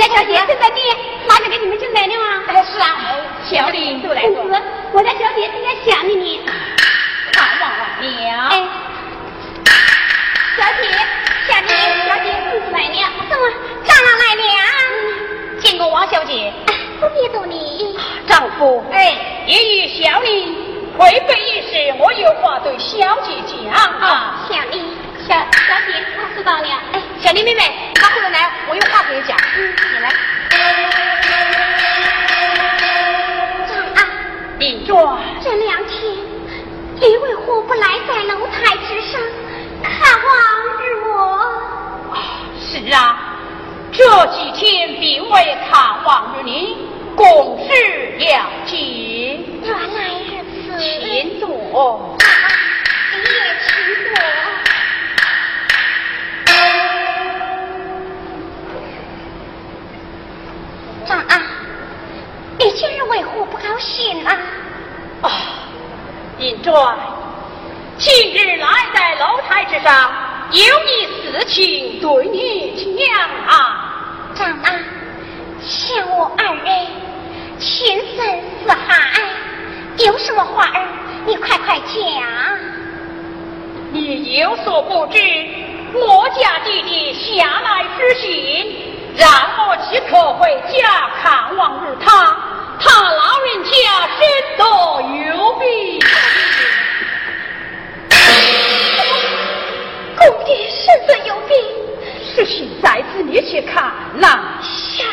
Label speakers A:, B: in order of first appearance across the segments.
A: 家小姐正在店，马上给你们就来了啊。
B: 哎，是啊，
C: 小李都来
A: 公子，我家小姐正在想着你。
C: 看望了。
A: 哎，小姐，小姐，小姐，肚子来了，
B: 怎么丈人来了？
C: 见过王小姐。
B: 不必多礼。
C: 丈夫，哎，也与小李回北一事，我有话对小姐讲啊。
B: 小林，
A: 小小姐，我知道了。哎，小林妹妹，拿回来，我有话跟你讲。
B: 嗯，
A: 你来。
B: 长安，
C: 林庄，
B: 这两天你为何不来在楼台之上看望日我？
C: 是啊，这几天并未看望于你，共事了解。
B: 原来如此。
C: 请坐。
B: 你也请坐。长啊，你今日为何不高兴啊？
C: 啊，尹庄，今日来在楼台之上，有你事情对你讲啊。
B: 长啊，像我二人情深似海，有什么话儿，你快快讲。
C: 你有所不知，我家弟弟下来知信，让我即刻回家看望于他。他老人家身得有病。
B: 公爹身子有病，
C: 事情在此，你去看。
B: 了，
C: 下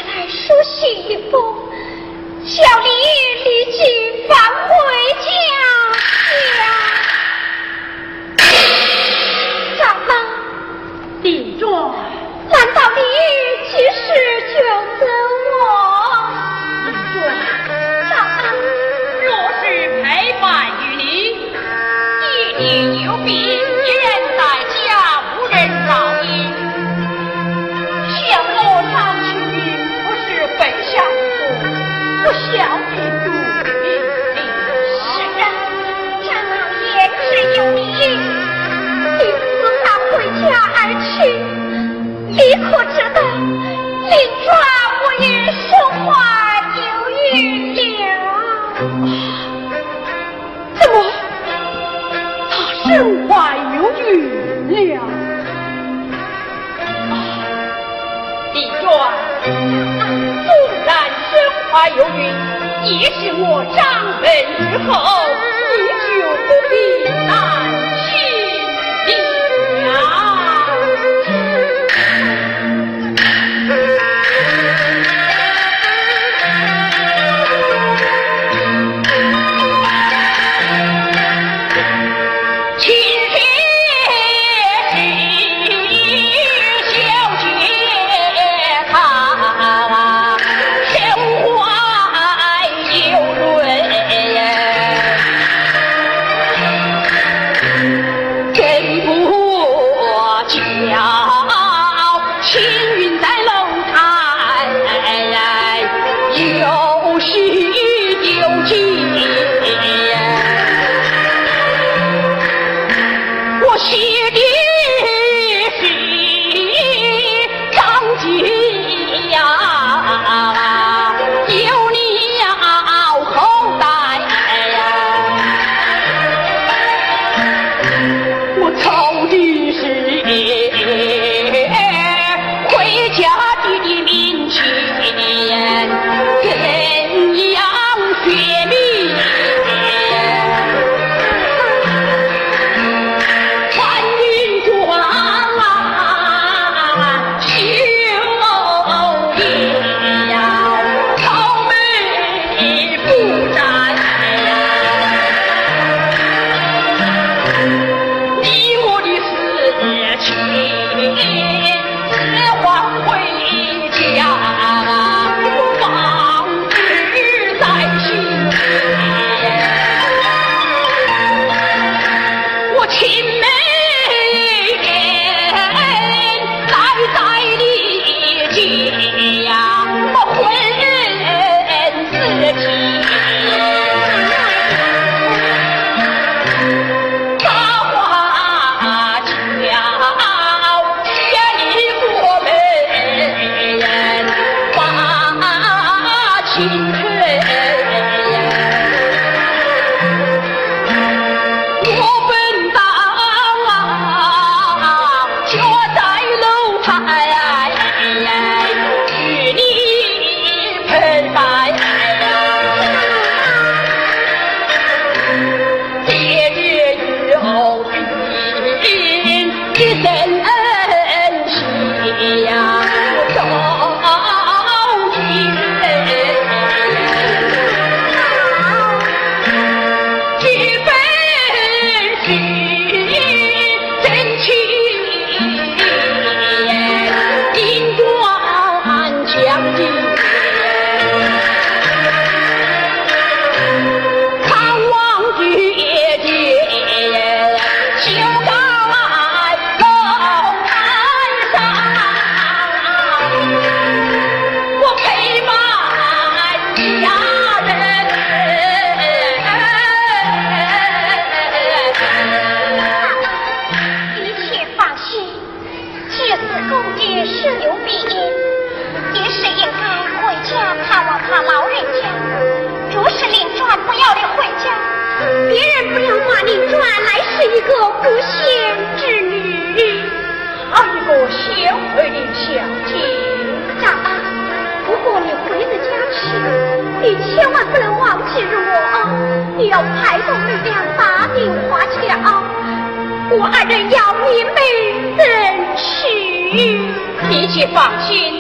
C: 放心，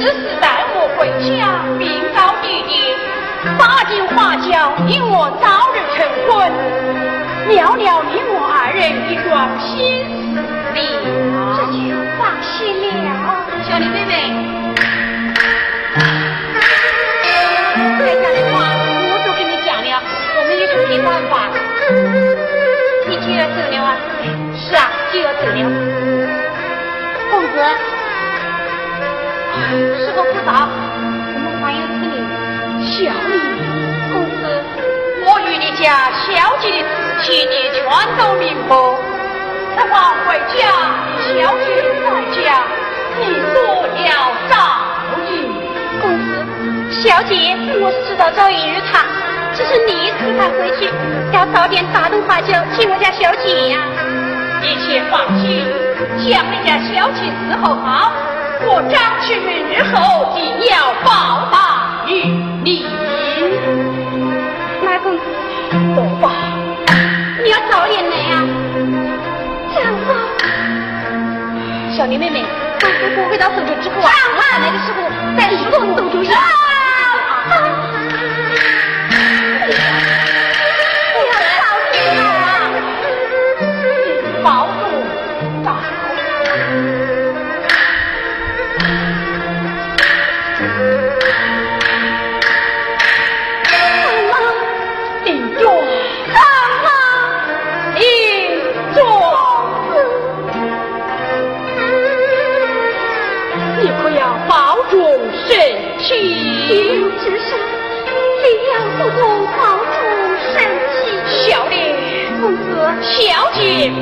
C: 此事待我回家禀告爹爹，打定华侨，你我早日成婚，了了你我二人一桩心事
D: 了。这就放心了，
C: 小李妹妹。该讲的话我都跟你讲了，我们也是没办法。你就要走了啊？师傅不早，我们还有此理。小李，
B: 公子，
C: 我与你家小姐的事情你全都明白。此话回家，小姐在家，你多了照应。
B: 公子，小姐，我是知道早已日长，只是你此番回去，要早点打动花轿请我家小姐呀。
C: 一切放心，将你家小姐伺候好，我张启云日后定要报答于你。
B: 马公子，
C: 走吧，
B: 你要早点来呀。
D: 丈夫，
B: 小林妹妹，当姑姑回到苏州之后啊，我来的时候再主动送出去。
C: 小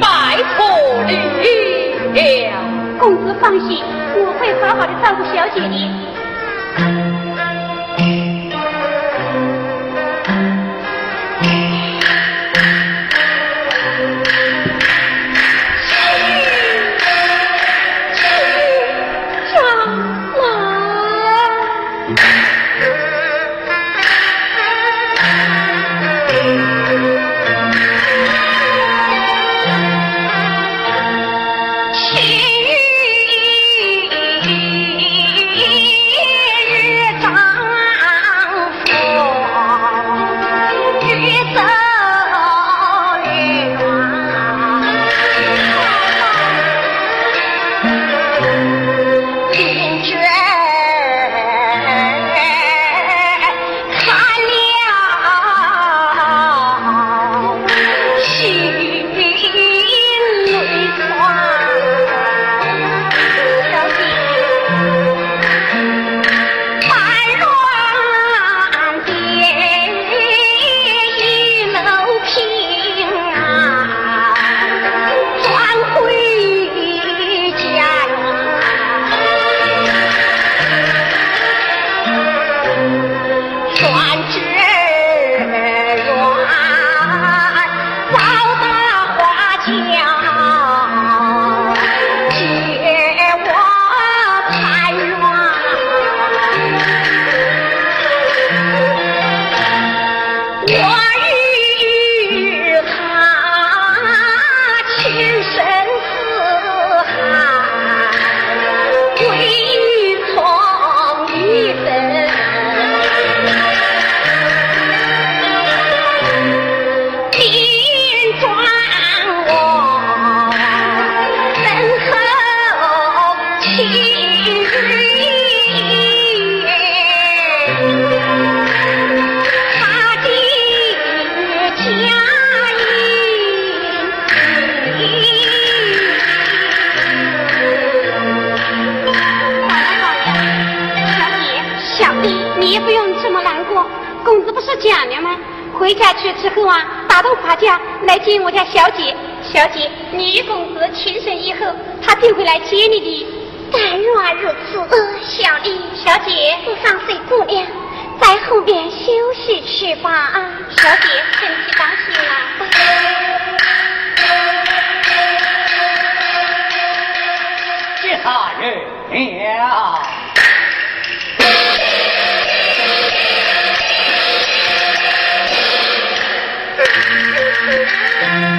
C: 拜托你了。
B: 公子放心，我会好好的照顾小姐的。回家去之后啊，打到华家来接我家小姐。小姐，女公子情深以后，他定会来接你的。
D: 但愿如此，呃、
B: 小丽。小姐，
D: 不放心姑娘，在后边休息去吧。
B: 啊，小姐，身体当心啊。这下人了。嗯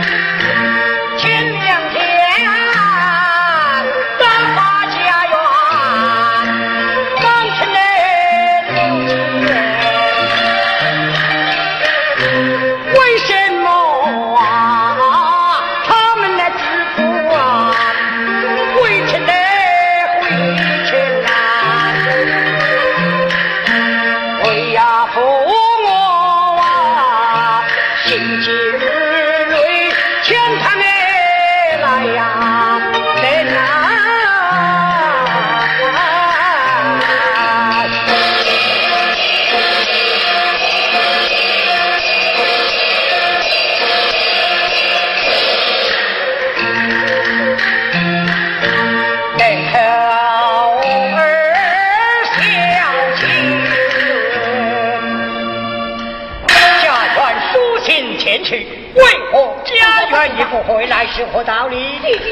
B: 啊。
E: 不回来是何道理？
C: 弟弟，弟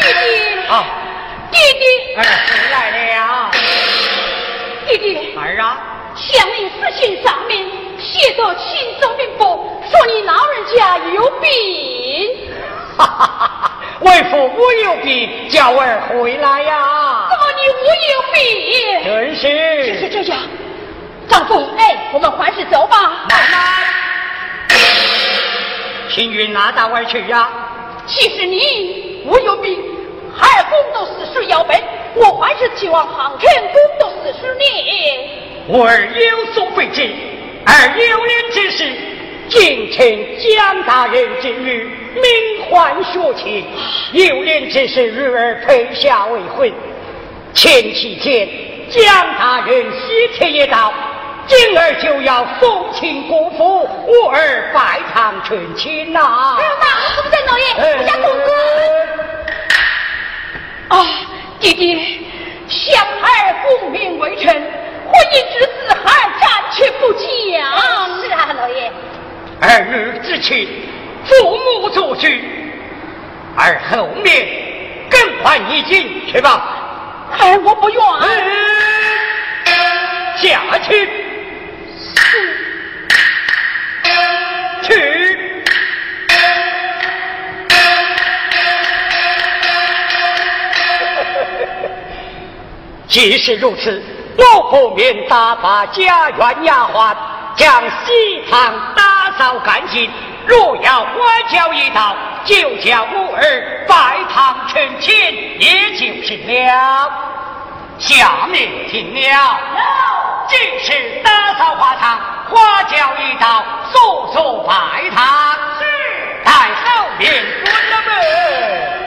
C: 弟，
E: 啊，
C: 弟弟，
E: 儿回来了。
C: 弟弟，
E: 儿啊，
C: 向你私信上面写着轻重禀报，说你老人家有病。
E: 哈哈哈哈！为父我有病，叫儿回来呀。
C: 怎么你我有病？
E: 真是。
C: 就是这样，丈夫，哎，我们还是走吧。
E: 奶奶。青云哪到外去呀？
C: 其实你我有病，孩儿工读四十要背，我还是期望航城工读四十年。
E: 我儿有所不知，儿有年之事，敬请江大人之女，名唤学琴。有年之时，与儿退下未婚。前几天江大人喜帖一道。今儿就要送亲姑父，我儿拜堂成亲呐！
B: 哎呀妈，我不在老爷，我家公子。
C: 啊，弟弟，相儿功名为臣，婚姻之事还暂且不讲。
B: 是啊，老爷。
E: 儿女之情，父母做主，而后面更换一进去吧。
C: 哎，我不愿。
E: 下去。去。既是如此，我不免打发家园丫鬟将西堂打扫干净。若要管教一道，就叫我儿拜堂成亲，也就是了。下面听了。即是打扫花堂，花轿一道，速速拜堂。
C: 是，
E: 太后面滚了门。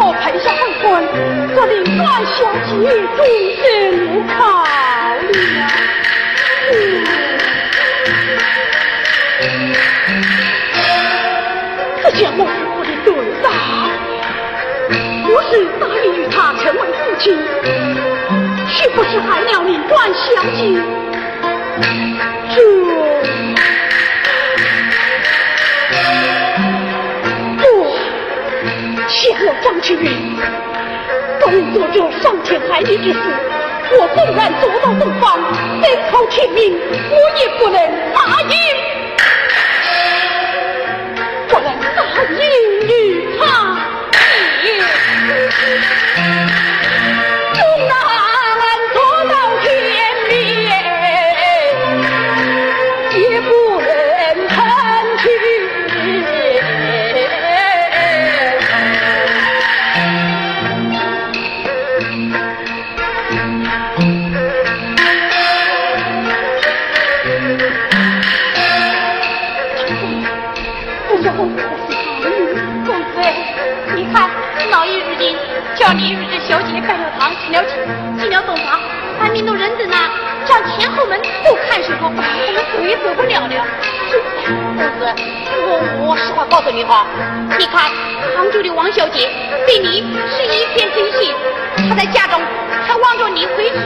C: 我陪下婚婚，可令阮小姐终身无考虑。可见我是我的对答，我是答应与他成为夫妻，岂不是害了你阮小姐？这，张青云，本做这伤天害理之事，我纵然做到东方，得靠天命，我也不能答应。小姐拜了堂，娶了亲，进了洞房，按命走人子呢。上前后门都看守么？我们走也走不了了。公子，我我实话告诉
F: 你哈，你看杭州的王小姐对你是一片真心，她在家中还望着你回去。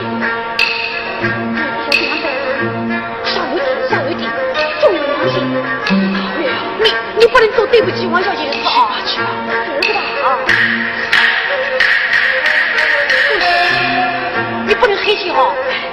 F: 小姐，小姐，上有顶，下有底，忠有良心。你你不能做对不起王小姐的事啊！去吧，走吧啊！不能黑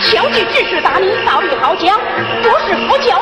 G: 小弟只
C: 是打你，道理
B: 好讲，不是好教。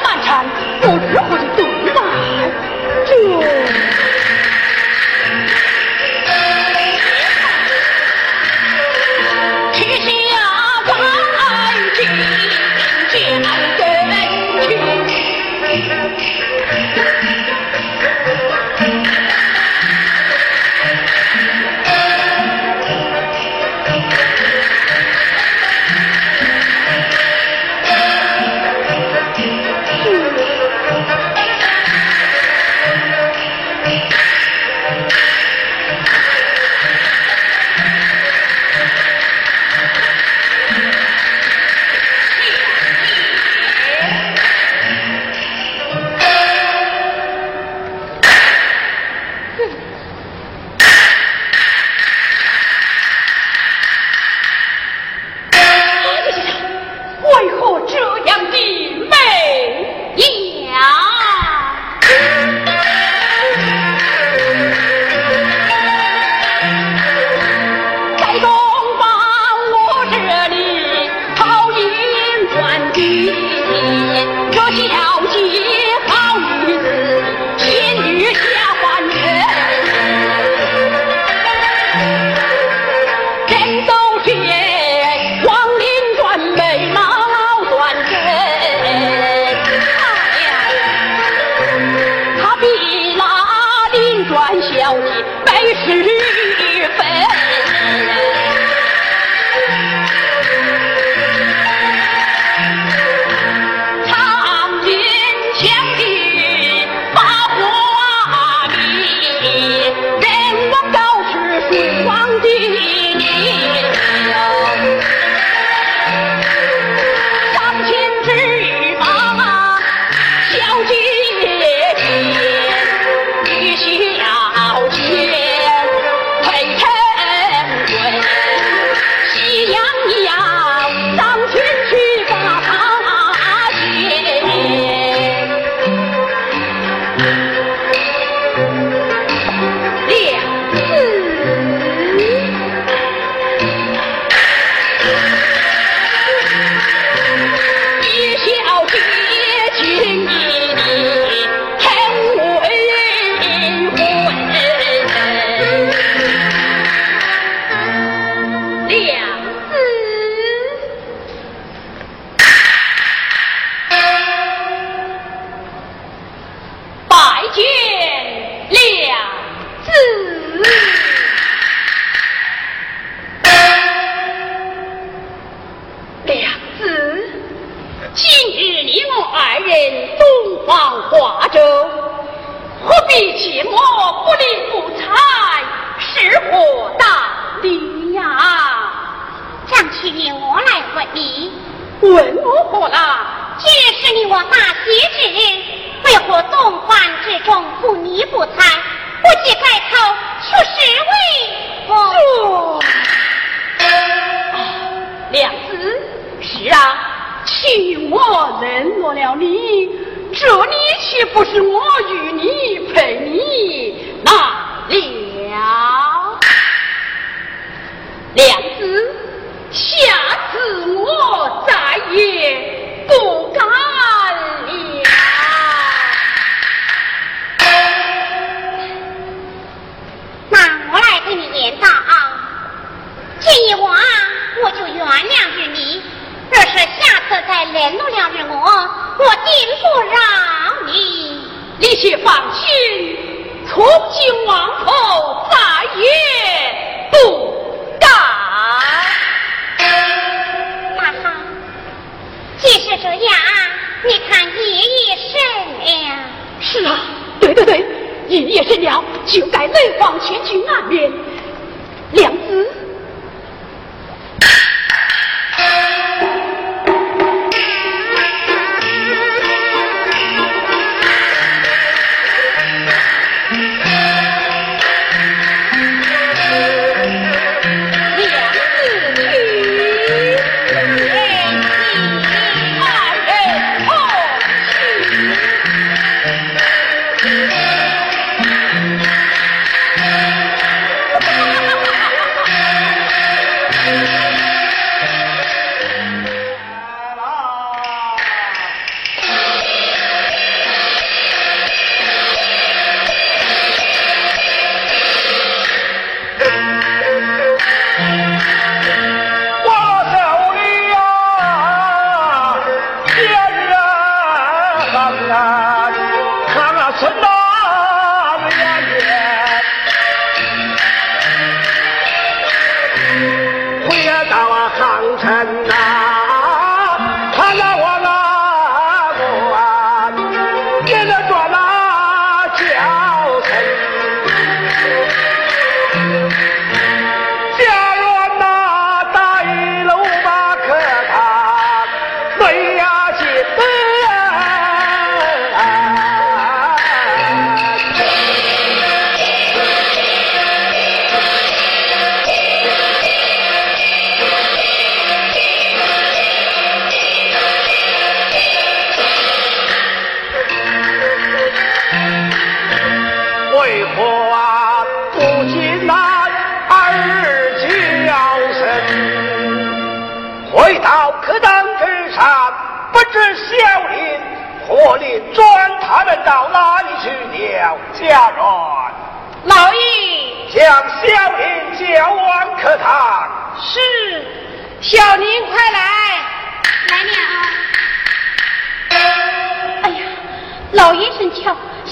B: 看呐、啊。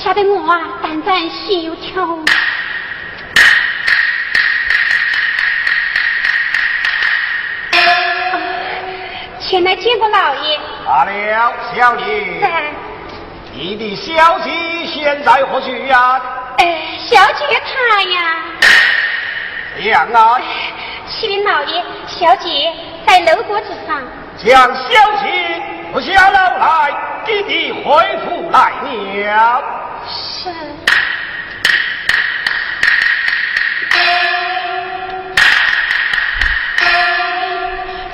B: 吓得我啊胆战心又跳。前来见过老爷。
G: 罢了，小林。
B: 在。
G: 你的小姐现在何去呀？
B: 哎，小姐她呀。
G: 样啊。
B: 启禀老爷，小姐在楼阁之上。
G: 将小姐不下楼来，弟弟回复来了。
B: 是。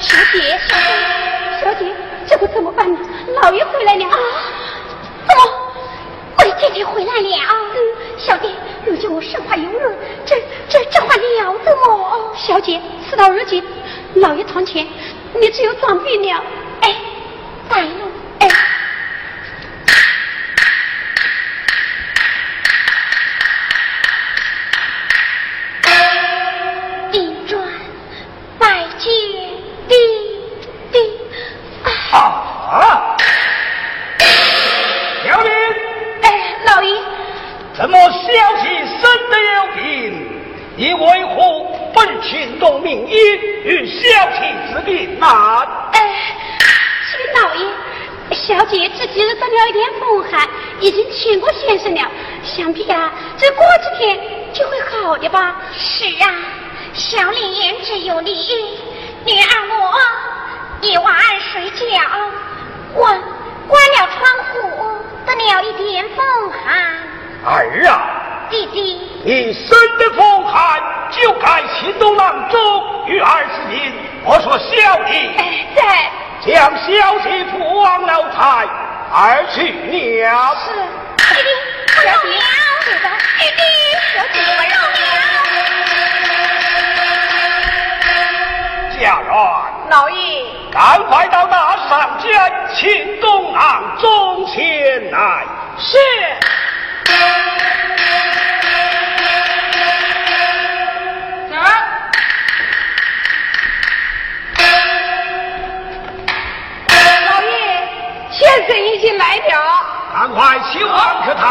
B: 小姐，小姐，小姐，这可怎么办呢？老爷回来了。啊！怎么，贵姐姐回来了？嗯，小姐，如今我身怀有人，这这这还了得么？小姐，事到如今，老爷堂前，你只有装病了。哎，在
G: 了，
C: 先生已经来了，
G: 赶快请往客堂。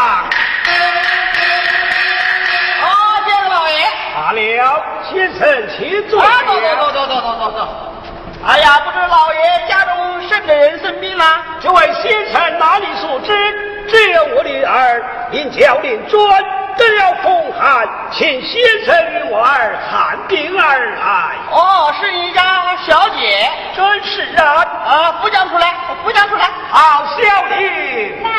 C: 啊，见了老爷。
G: 罢了，先生请坐。
C: 啊，走走走走走走走走。哎呀，不知老爷家中甚的人生病了？
G: 这位先生哪里所知？只有我的儿因教令专得了风寒，请先生与我儿探病而来。
C: 哦，是你家小姐？
G: 真是啊！
C: 啊，扶将出来，扶将出来。
G: 好，小丽。
B: 在。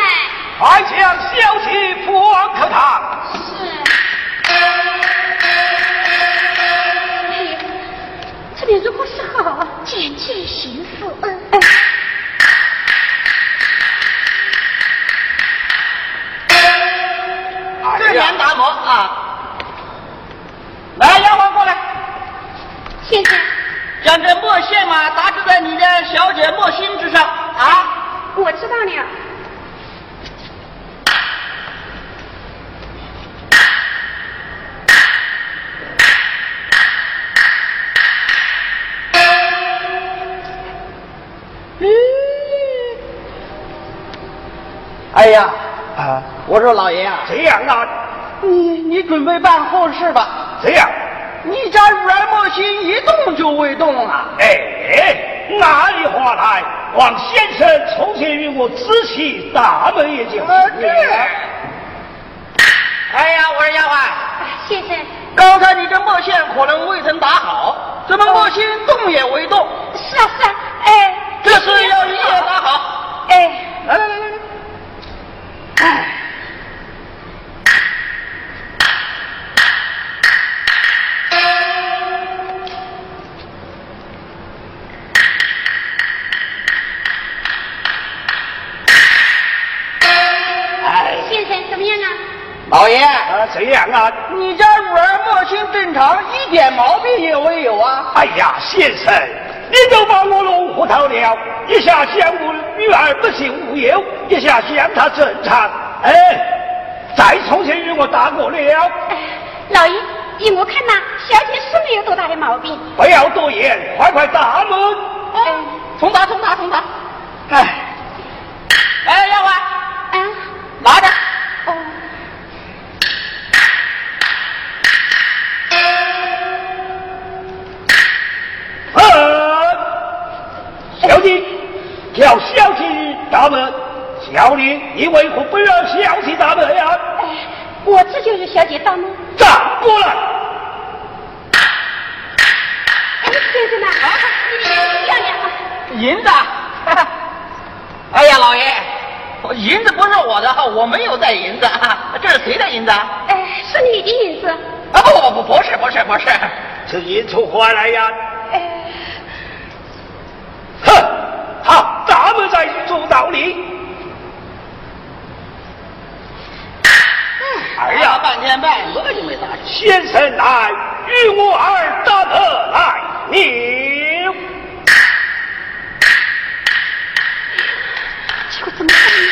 G: 快将小姐扶往客堂。
B: 是。这边如何是好，
D: 见机行事。
C: 这年达摩啊，来，丫鬟过来。
B: 谢谢，
C: 将这墨线嘛打制在你的小姐墨心之上啊。
B: 我知道了。
C: 哎
E: 呀，啊，我说老爷啊，
G: 这样啊，
E: 你你准备办后事吧？
G: 这样，
E: 你家入耳莫心一动就未动啊！
G: 哎，哪里话来？望先生从前与我仔细大门也就
E: 啊，这。哎呀，我说丫鬟，
B: 先生，
E: 刚才你这墨线可能未曾打好，怎么墨心动也未动？
B: 是啊是啊，哎，
E: 这是要一夜打好。
B: 哎，
E: 来来来来，哎。
B: 先生怎么样啊？
E: 老爷，
G: 啊，怎样啊，
E: 你家女儿墨心正常，一点毛病也没有啊！
G: 哎呀，先生，你都把我弄糊涂了，一下想我女儿不幸无忧，一下让他正常，哎，再从前与我打过了。
B: 哎，老爷，依我看呐，小姐是没有多大的毛病。
G: 不要多言，快快打门。
B: 哎，
E: 重打，重打，重打！
G: 你为何不让小姐打门呀？
B: 哎，我这就是小姐大门。
G: 站过来。
B: 哎，先生呐，啊，你漂亮啊！
E: 银子，哎呀，老爷，银子不是我的，我没有带银子，这是谁的银子？
B: 哎，是你的银子。
E: 啊，不不不，不是不是不是，
G: 这银出花来呀？
B: 哎，
G: 哼，好，咱们在做道理。
E: 哎呀，半天半个就没打起。
G: 先生来，与我儿打得来，你
B: 结果怎么办呢？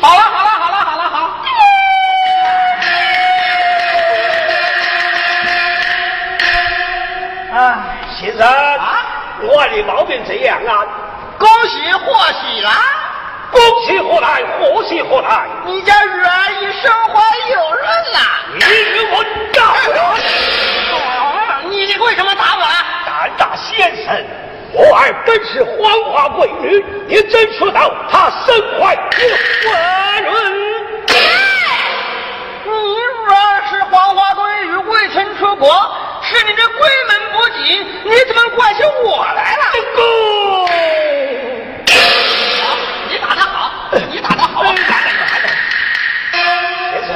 E: 好了好了好了好了好。
G: 啊，先生啊，我的毛病这样啊，
E: 恭喜贺喜啦！
G: 恭喜何来？贺喜何来？
E: 你家女儿已身怀有孕了！
G: 你与我打我！
E: 你你为什么打我啊？
G: 胆大先生，我儿本是黄花闺女，你真说到她身怀有孕？
E: 你女儿是黄花闺女，未曾出国，是你这闺门不紧，你怎么怪起我来了打得好，你打得好，
G: 哎打得好先生，先生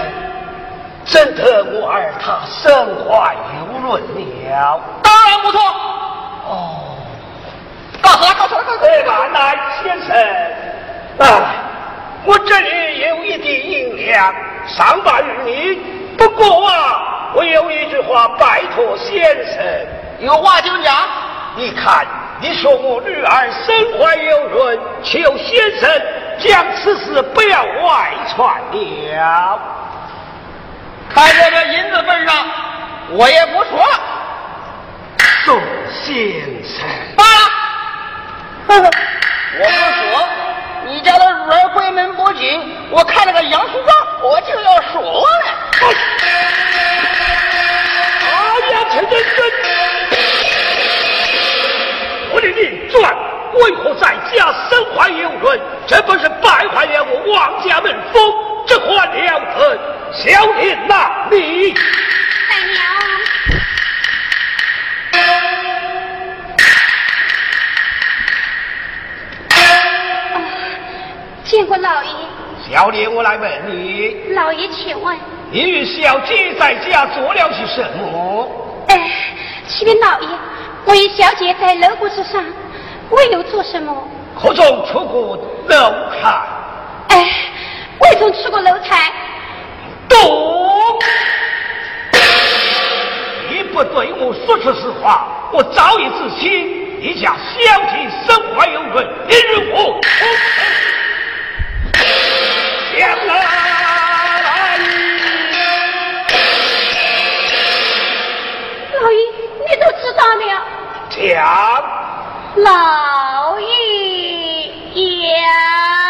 G: 真得我儿他身怀有论了。
E: 当然不错。
G: 哦，
E: 告诉他，告诉他，告诉他。
G: 哎，慢来，先生。哎，我这里有一滴银两，上报于你。不过啊，我有一句话拜托先生。
E: 有话就讲。
G: 你看，你说我女儿身怀有孕，求先生将此事不要外传了。
E: 看在这银子份上，我也不说了。
G: 宋先生，
E: 罢了。我不说，你家的女儿闺门不紧，我看那个杨书章，我就要说了。
G: 哎呀，陈真真，我的令传为何在家身怀有孕？这不是败坏了我王家门风，这还了得？小人哪里？
B: 见过老爷，
G: 小姐，我来问你，
B: 老爷请问，
G: 你与小姐在家做了些什么？
B: 哎，启禀老爷，我与小姐在楼阁之上，未有做什么。
G: 何曾出过楼台？
B: 哎，未曾出过楼台。
G: 懂？你不对我说出实话，我早已知情。你家小姐身怀有孕，你与我天哪。
B: 老爷，你都知道了。
G: 想，
B: 老爷呀。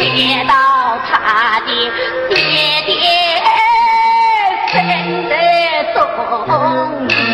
G: 见到他的爹爹身
B: 在重。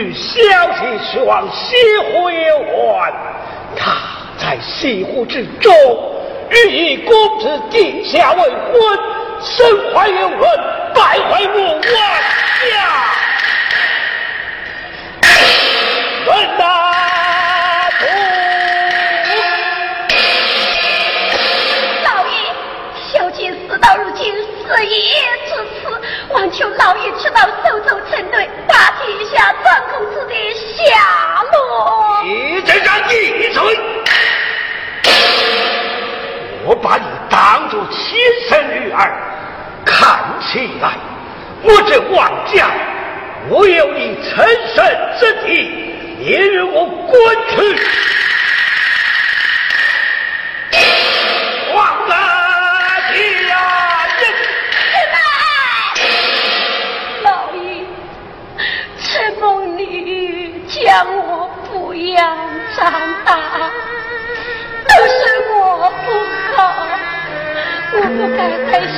B: 与小姐是往西湖有关，他在西湖之中。欲以公子殿下为婚，身怀有人，败坏我王家。问大夫？
G: 老爷，小姐死到如今，死已至此，求老爷出到手肘成对，打听一下张公子的下落。
B: 你这张逆嘴！我把你当作亲生女儿，看起来我这王家我有你成身之地，你与我滚去！王大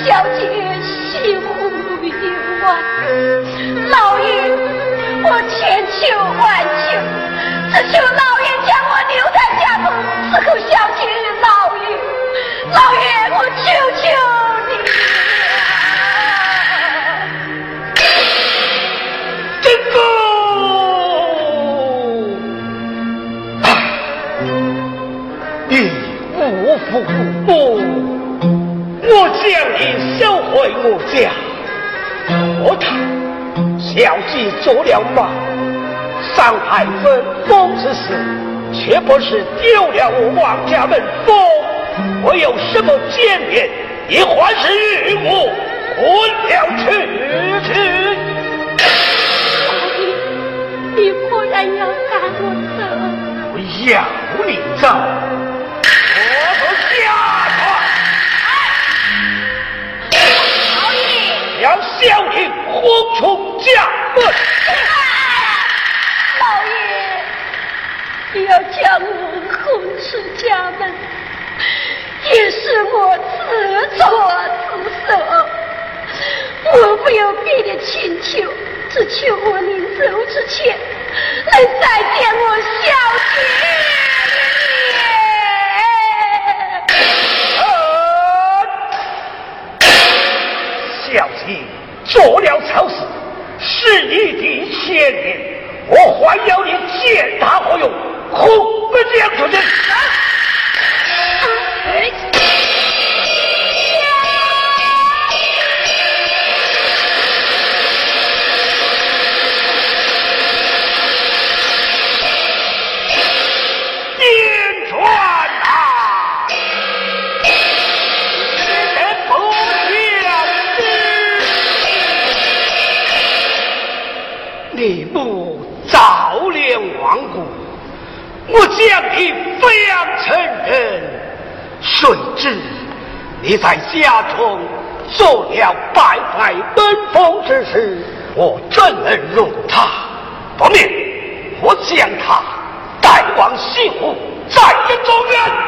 B: 小姐西湖游玩。老爷，我千求万求，只求老爷将我留在家中伺候小姐。老爷，老爷，我求求。
G: 回我家。我看小姐做了马，伤害分封之事，却不是丢了我王家门风。我有什么见面，也还是与我混了去去。
B: 你果然要赶我
G: 走？我要你走。爷轰出家门！
B: 老爷，你要将我轰出家门，也是我自作自受。我没有别的请求，只求我临走之前能再见我小姐。
G: 小姐做了丑事，是你的先人，我还要你见他何用？何不将出去！你在家中做了败坏门风之事，我怎能容他？不免我将他带往西湖，再见状元。